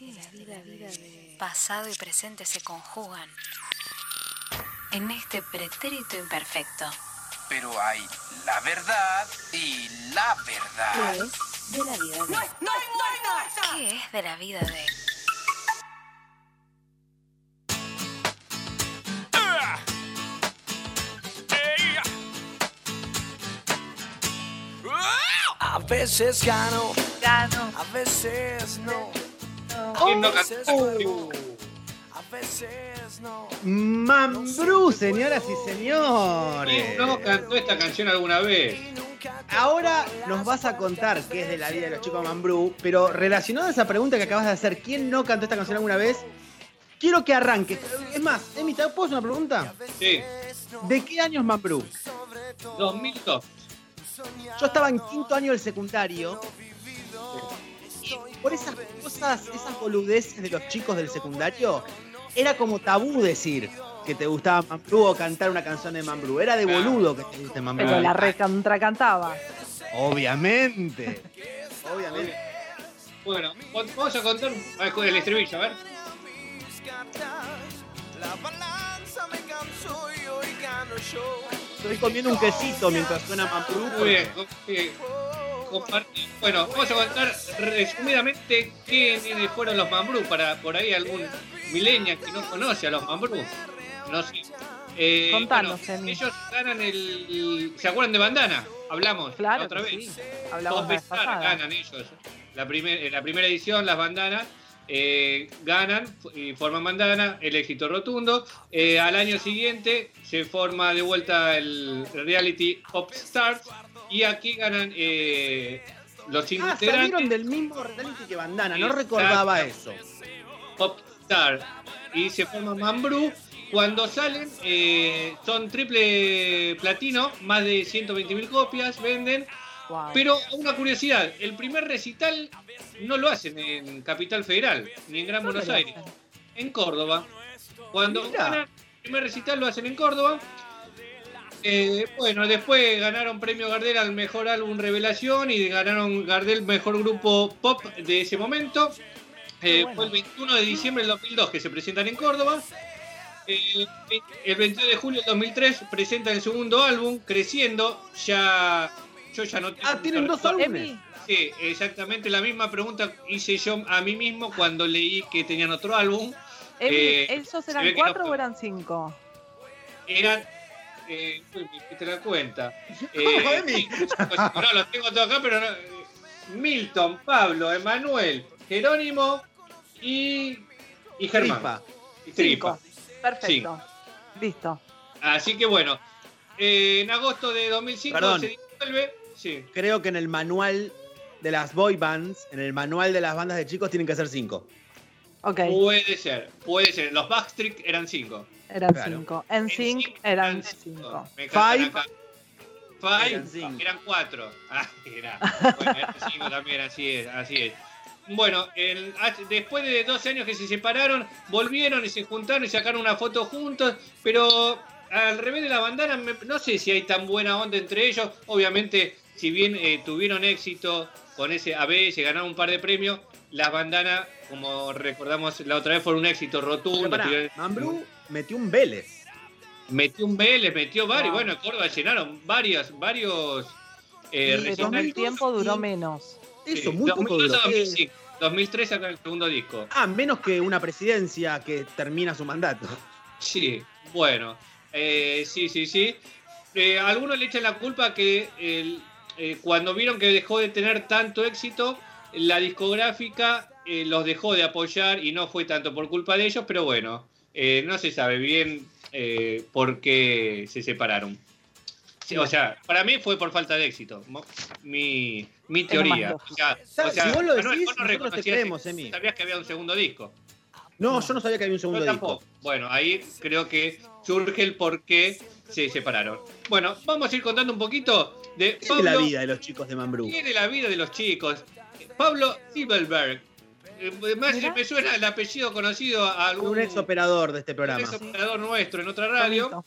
¿Qué la vida de... Pasado y presente se conjugan en este pretérito imperfecto. Pero hay la verdad y la verdad. ¿Qué es de la vida de... ¿Qué es de la vida de... A veces gano, Gano. a veces no. ¿Quién no canta? veces no. Mambrú, señoras y señores. ¿Quién no cantó esta canción alguna vez? Ahora nos vas a contar qué es de la vida de los chicos Mambrú, pero relacionado a esa pregunta que acabas de hacer, ¿quién no cantó esta canción alguna vez? Quiero que arranques. Es más, Emi, ¿te puedo hacer una pregunta? Sí, ¿De qué año es Mambrú? 2002. Yo estaba en quinto año del secundario. Por esas cosas, esas boludeces de los chicos del secundario, era como tabú decir que te gustaba Mambrú o cantar una canción de Mambrú. Era de boludo que te guste Mambrú. Pero la recontracantaba. Obviamente. Obviamente. Bueno, vamos a contar a ver, con el estribillo, a ver. La balanza me cansó y hoy gano yo. Estoy comiendo un quesito mientras suena Mambrú. Muy bien. Compartir. Bueno, vamos a contar resumidamente quiénes fueron los Mambrú, para por ahí algún millennial que no conoce a los Mambrú. No sé. Eh, Contanos, bueno, ellos ganan el. ¿Se acuerdan de Bandana? Hablamos Claro, la otra vez. sí. Hablamos Dos veces ganan ellos. La, primer- en la primera edición, las bandanas eh, ganan y forman bandana, el éxito rotundo. Eh, al año siguiente se forma de vuelta el reality Pop Stars y aquí ganan eh, los Ah, integrantes salieron del mismo reality que Bandana. No Exacto. recordaba eso. Pop Star y se forma Mambrú. Cuando salen eh, son triple platino, más de 120.000 copias venden. Pero una curiosidad, el primer recital no lo hacen en Capital Federal, ni en Gran ¿Dónde Buenos Aires, en Córdoba. Cuando ganan el primer recital lo hacen en Córdoba. Eh, bueno, después ganaron premio Gardel al mejor álbum Revelación y ganaron Gardel mejor grupo pop de ese momento. Eh, bueno. Fue el 21 de diciembre del 2002 que se presentan en Córdoba. Eh, el 22 de julio del 2003 presentan el segundo álbum, Creciendo. Ya, yo ya no tengo Ah, tienen dos álbumes. Sí, exactamente la misma pregunta hice yo a mí mismo cuando leí que tenían otro álbum. Emi, Eh, ¿esos eran no cuatro o eran cinco? Eran. Eh, uy, me te la cuenta. ¿Cómo, Emi? sí, no, los tengo todos acá, pero no. eh, Milton, Pablo, Emanuel, Jerónimo y. y Germán. Tripa. Y Tripa. Cinco. Perfecto. Listo. Así que bueno. eh, en agosto de 2005 Perdón. se disuelve. Sí. Creo que en el manual de las boy bands, en el manual de las bandas de chicos, tienen que ser cinco. Puede ser, puede ser. Los Backstreet eran cinco. eran claro. cinco. En sync eran cinco. cinco. Me Five. acá. Five Eran cinco. eran cuatro. Ah, era. Bueno, eran cinco también, así es, así es. Bueno, el- después de 12 años que se separaron, volvieron y se juntaron y sacaron una foto juntos, pero al revés de la bandana, me- no sé si hay tan buena onda entre ellos. Obviamente, si bien eh, tuvieron éxito con ese AB, se ganaron un par de premios, las bandanas, como recordamos la otra vez, fueron un éxito Pero rotundo. pará, tuvieron- Mambrú metió un Vélez. Metió un Vélez, metió varios. Wow. Bueno, en Córdoba llenaron varios, varios eh, recitales. con el 2002 tiempo duró menos. Eso, Sí, muy poco 2002 duró. a 2005. 2003 saca el segundo disco. Ah, menos que una presidencia que termina su mandato. Sí, bueno. eh, sí, sí, sí. Eh, algunos le echan la culpa que el- eh, cuando vieron que dejó de tener tanto éxito, la discográfica eh, los dejó de apoyar y no fue tanto por culpa de ellos, pero bueno, eh, no se sabe bien eh, por qué se separaron. Sí, o sea, para mí fue por falta de éxito. Mi, mi teoría. O sea, ¿Sabes? o sea, Si vos lo Manuel, decís, vos no nosotros te creemos, Emi. Sabías que había un segundo disco. No, yo no sabía que había un segundo Yo disco. tampoco. Bueno, ahí creo que surge el por qué se separaron. Bueno, vamos a ir contando un poquito de ¿Qué es la vida de los chicos de Mambrú? ¿Qué es la vida de los chicos? Pablo Siegelberg. Eh, Más Mirá. me suena el apellido conocido a algún Un ex operador de este un programa. ex operador nuestro en otra radio. Tomito.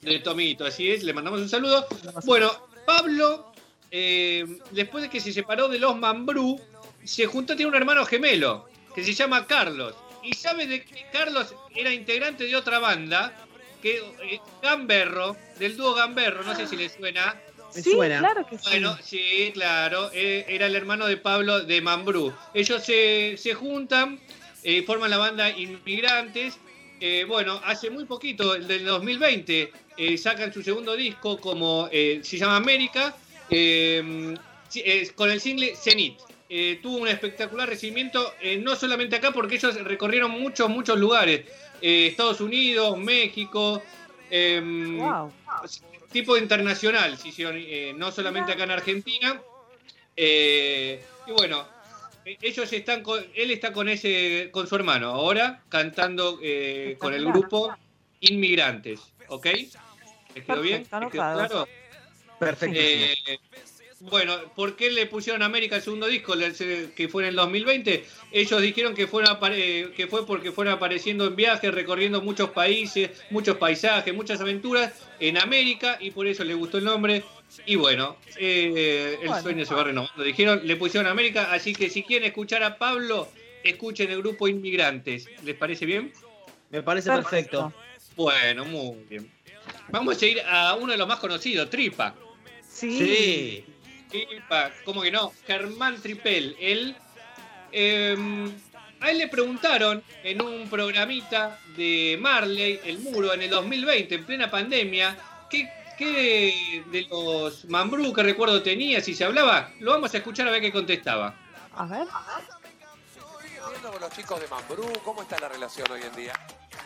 De Tomito, así es, le mandamos un saludo. Bueno, Pablo, eh, después de que se separó de los Mambrú, se juntó, tiene un hermano gemelo. que se llama Carlos. Y sabe de que Carlos era integrante de otra banda, que eh, Gamberro, del dúo Gamberro, no sé si le suena. Me sí, suena. claro que sí. Bueno, sí, claro, eh, era el hermano de Pablo de Mambrú. Ellos se, se juntan, eh, forman la banda Inmigrantes. Eh, bueno, hace muy poquito, el del 2020, eh, sacan su segundo disco como eh, se llama América, eh, eh, con el single Zenith. Eh, tuvo un espectacular recibimiento, eh, no solamente acá, porque ellos recorrieron muchos, muchos lugares. Eh, Estados Unidos, México. em, Wow. Tipo internacional, se hicieron, eh, no solamente acá en Argentina. Eh, y bueno, eh, ellos están con, él está con ese, con su hermano ahora cantando eh, con el grupo Inmigrantes, ¿ok? ¿Les quedó bien? Perfecto, ¿Les quedó anotado. claro? Perfecto. Eh, bueno, ¿por qué le pusieron América el segundo disco, que fue en el 2020? Ellos dijeron que, fueron apare- que fue porque fueron apareciendo en viajes, recorriendo muchos países, muchos paisajes, muchas aventuras en América y por eso le gustó el nombre. Y bueno, eh, el Bueno. sueño se va renovando. Dijeron, le pusieron América, así que si quieren escuchar a Pablo, escuchen el grupo Inmigrantes. ¿Les parece bien? Me parece perfecto. Bueno, muy bien. Vamos a ir a uno de los más conocidos, Tripa. Sí. Sí. ¿Cómo que no? Germán Tripel, él. eh, a él le preguntaron en un programita de Marley, El Muro, en el 2020, en plena pandemia, ¿qué, qué de, de los Mambrú que recuerdo tenía, si se hablaba? Lo vamos a escuchar a ver qué contestaba. A ver. Viendo con los chicos de Mambrú, ¿cómo está la relación hoy en día?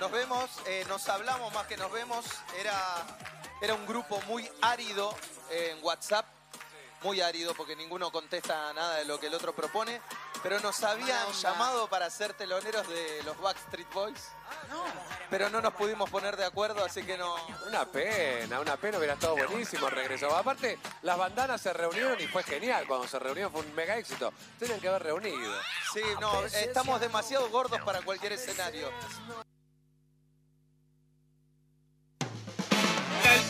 Nos vemos, eh, nos hablamos más que nos vemos. Era, era un grupo muy árido eh, en WhatsApp. Muy árido porque ninguno contesta nada de lo que el otro propone. Pero nos habían llamado para ser teloneros de los Backstreet Boys. Pero no nos pudimos poner de acuerdo, así que no. Una pena, una pena, hubiera estado buenísimo el regreso. Aparte, las bandanas se reunieron y fue genial. Cuando se reunieron fue un mega éxito. Tenían que haber reunido. Sí, no, estamos demasiado gordos para cualquier escenario.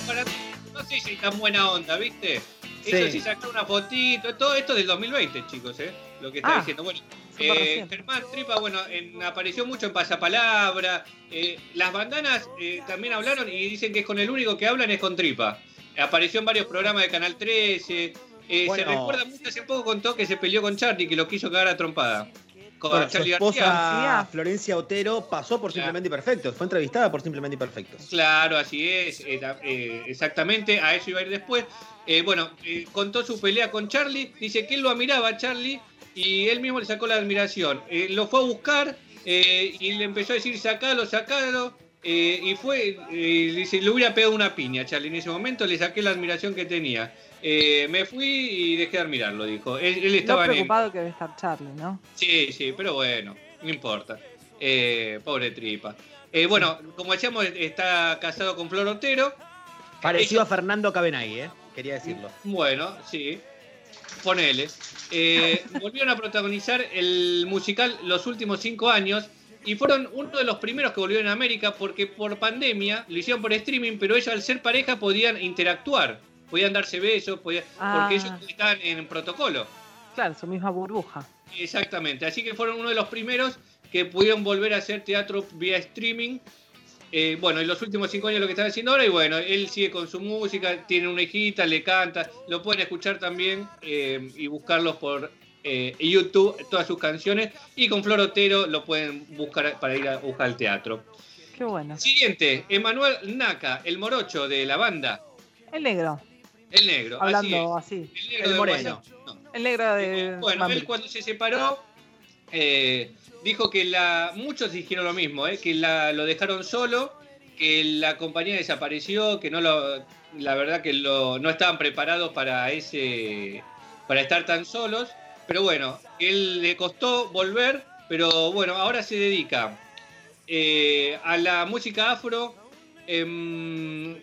Para- No sé si tan buena onda, ¿viste? Eso sí sacó una fotito, todo esto del 2020, chicos, ¿eh? Lo que está Ah, diciendo. Bueno, eh. Germán Tripa, bueno, en- apareció mucho en Pasapalabra. eh, las bandanas eh, también hablaron y dicen que es con el único que hablan es con Tripa. Apareció en varios programas de Canal 13. eh, Se recuerda mucho, hace poco contó que se peleó con Charlie, que lo quiso cagar a trompada. Con Bueno, su Charlie esposa García. Florencia Otero pasó por Claro. Simplemente Perfectos. Fue entrevistada por Simplemente Imperfectos. Claro, así es, eh, eh, exactamente, a eso iba a ir después. Eh, bueno, eh, contó su pelea con Charlie, dice que él lo admiraba a Charlie y él mismo le sacó la admiración. Eh, lo fue a buscar eh, y le empezó a decir sacalo, sacalo. eh, y fue, eh, dice, le hubiera pegado una piña a Charlie en ese momento, le saqué la admiración que tenía. Eh, me fui y dejé de admirarlo, dijo. Él, él Lo estaba en... preocupado que debe estar Charlie, ¿no? Sí, sí, pero bueno, no importa. Eh, pobre tripa. Eh, bueno, como decíamos, está casado con Flor Otero. Parecido Ellos- a Fernando Cabenagui, ¿eh? Quería decirlo. Bueno, sí. Ponele. Eh, volvieron a protagonizar el musical los últimos cinco años y fueron uno de los primeros que volvieron a América porque por pandemia lo hicieron por streaming, pero ellos al ser pareja podían interactuar, podían darse besos, podían, Ah. porque ellos estaban en protocolo. Claro, su misma burbuja. Exactamente, así que fueron uno de los primeros que pudieron volver a hacer teatro vía streaming. Eh, bueno, en los últimos cinco años lo que están haciendo ahora, y bueno, él sigue con su música, tiene una hijita, le canta, lo pueden escuchar también eh, y buscarlos por eh, YouTube, todas sus canciones, y con Flor Otero lo pueden buscar para ir a buscar al teatro. Qué bueno. Siguiente, Emanuel Naka, el morocho de la banda, El negro, el negro, hablando así. El negro El de moreno. No. El negro de. bueno, Bambi. él cuando se separó, eh, dijo que la, muchos dijeron lo mismo, eh, que la, lo dejaron solo, que la compañía desapareció, que no lo, la verdad que lo, no estaban preparados para ese, para estar tan solos. Pero bueno, él le costó volver, pero bueno, ahora se dedica eh, a la música afro. em,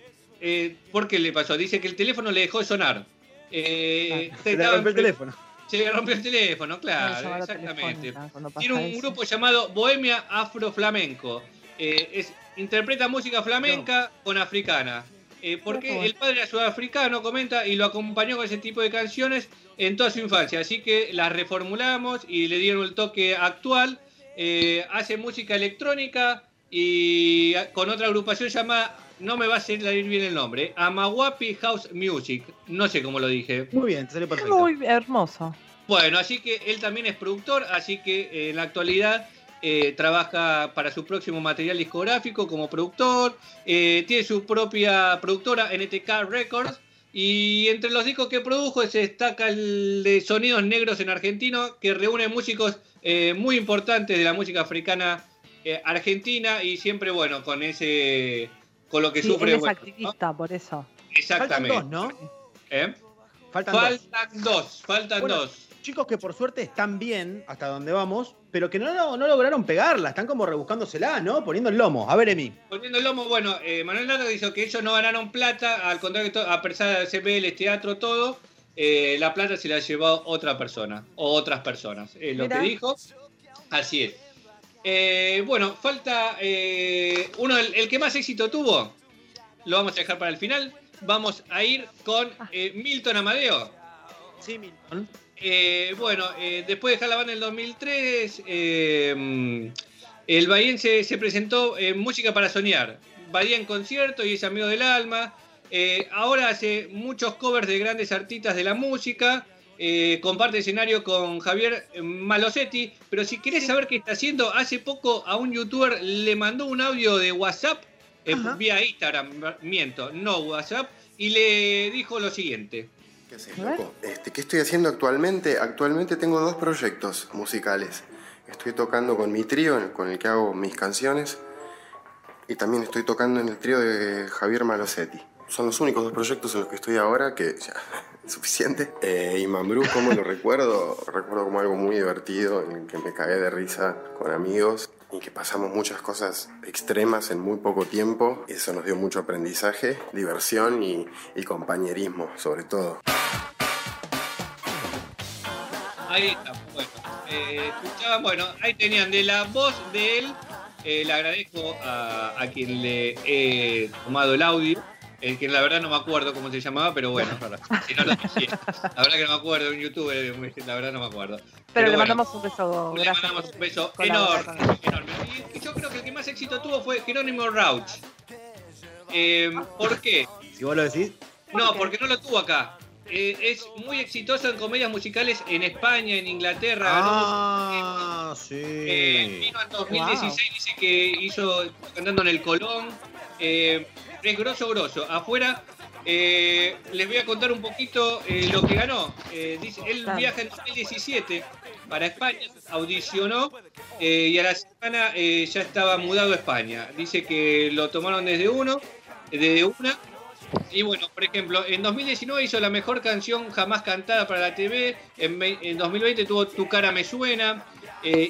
eh, ¿Por qué le pasó? Dice que el teléfono le dejó de sonar. Eh, Se le rompió el teléfono. se le rompió el teléfono, claro, exactamente. Tiene un eso. grupo llamado Bohemia Afro Flamenco. Eh, es- interpreta música flamenca con africana. Eh, porque el padre era sudafricano, comenta, y lo acompañó con ese tipo de canciones en toda su infancia. Así que las reformulamos y le dieron el toque actual. eh, hace música electrónica y con otra agrupación llamada, no me va a salir bien el nombre, Amawapi House Music. No sé cómo lo dije. Muy bien, te salió perfecto. Muy hermoso. Bueno, así que él también es productor, así que eh, en la actualidad eh, trabaja para su próximo material discográfico como productor, eh, tiene su propia productora NTK Records y entre los discos que produjo se destaca el de Sonidos Negros en Argentino que reúne músicos eh, muy importantes de la música africana eh, argentina y siempre bueno con ese con lo que Sí, sufre él es activista, por eso. Faltan exactamente dos, ¿no? ¿Eh? Faltan, dos. faltan dos faltan Bueno, dos Chicos que por suerte están bien hasta donde vamos, pero que no, no, no lograron pegarla. Están como rebuscándosela, ¿no? Poniendo el lomo. A ver, Emi. Poniendo el lomo, bueno, eh, Manuel Nardo dijo que ellos no ganaron plata, al contrario que a pesar de CPL, teatro, todo, eh, la plata se la llevó otra persona, o otras personas, es lo que dijo. Así es. Eh, bueno, falta eh, uno, el, el que más éxito tuvo, lo vamos a dejar para el final. Vamos a ir con eh, Milton Amadeo. Sí, Milton. Eh, bueno, eh, después de dejar la banda en el 2003, eh, mm, el bahiense se presentó en Música para Soñar. Bahía en concierto y es amigo del alma. Eh, ahora hace muchos covers de grandes artistas de la música. Eh, comparte escenario con Javier Malosetti. Pero si querés saber qué está haciendo, hace poco a un youtuber le mandó un audio de WhatsApp, eh, vía Instagram, miento, no WhatsApp, y le dijo lo siguiente. ¿Qué haces, loco? Este, ¿Qué estoy haciendo actualmente? Actualmente tengo dos proyectos musicales. Estoy tocando con mi trío, con el que hago mis canciones, y también estoy tocando en el trío de Javier Malosetti. Son los únicos dos proyectos en los que estoy ahora, que ya suficiente. Eh, y Mambrú, ¿cómo lo recuerdo? Recuerdo como algo muy divertido, en el que me cagué de risa con amigos y que pasamos muchas cosas extremas en muy poco tiempo. Eso nos dio mucho aprendizaje, diversión y, y compañerismo, sobre todo. Ahí está, bueno. Eh, escuchaban, bueno, ahí tenían de la voz de él. eh, le agradezco a, a quien le he tomado el audio. El que la verdad no me acuerdo cómo se llamaba, pero bueno, si no lo decía. La verdad que no me acuerdo, un youtuber, la verdad no me acuerdo. Pero, le bueno, mandamos un beso. le Gracias. mandamos un beso enorme, enorme. Y, y yo creo que el que más éxito tuvo fue Jerónimo Rauch. Eh, ¿Por qué? Si vos lo decís. No, porque no lo tuvo acá. Eh, es muy exitoso en comedias musicales en España, en Inglaterra. Ah, sí. eh, vino en 2016, dice que hizo cantando en el Colón. Eh, es grosso, grosso. Afuera, eh, les voy a contar un poquito eh, lo que ganó. Eh, dice, él viaja en 2017 para España, audicionó eh, y a la semana ya estaba mudado a España. Dice que lo tomaron desde uno, desde una. Y bueno, por ejemplo, en 2019 hizo la mejor canción jamás cantada para la TV. En, ve- en 2020 tuvo Tu cara me suena.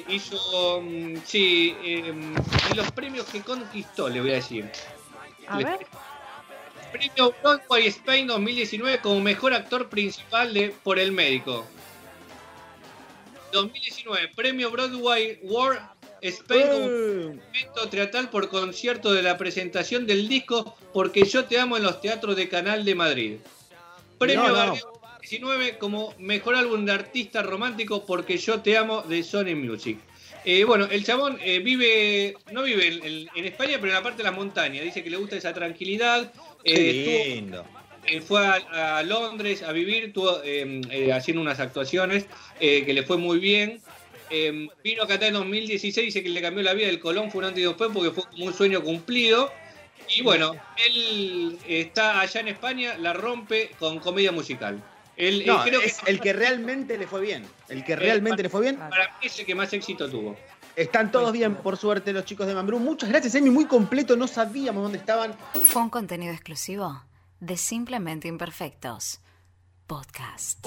Hizo, mm, sí, los premios que conquistó, le voy a decir. A ver. Premio Broadway Spain 2019 como mejor actor principal de Por el Médico. 2019, Premio Broadway World Spain como Eh, evento teatral por concierto de la presentación del disco Porque yo te amo en los teatros de Canal de Madrid. Premio No, no. Gardel 19 como mejor álbum de artista romántico Porque yo te amo de Sony Music. Eh, bueno, el chabón eh, vive, no vive en, en- en España, pero en la parte de las montañas. Dice que le gusta esa tranquilidad. Qué Eh, estuvo- lindo. eh, fue a, a Londres a vivir, estuvo eh, eh, haciendo unas actuaciones que le fue muy bien. Eh, vino acá en 2016, dice que le cambió la vida del Colón, fue un antes y después porque fue como un sueño cumplido. Y bueno, él está allá en España, la rompe con comedia musical. Él, él No, creo es que el que realmente le fue bien. El que realmente le fue bien. para mí es el que más éxito tuvo. Están todos bien, por suerte, los chicos de Mambrú. Muchas gracias, Emi. Muy completo. No sabíamos dónde estaban. Fue un contenido exclusivo de Simplemente Imperfectos. Podcast.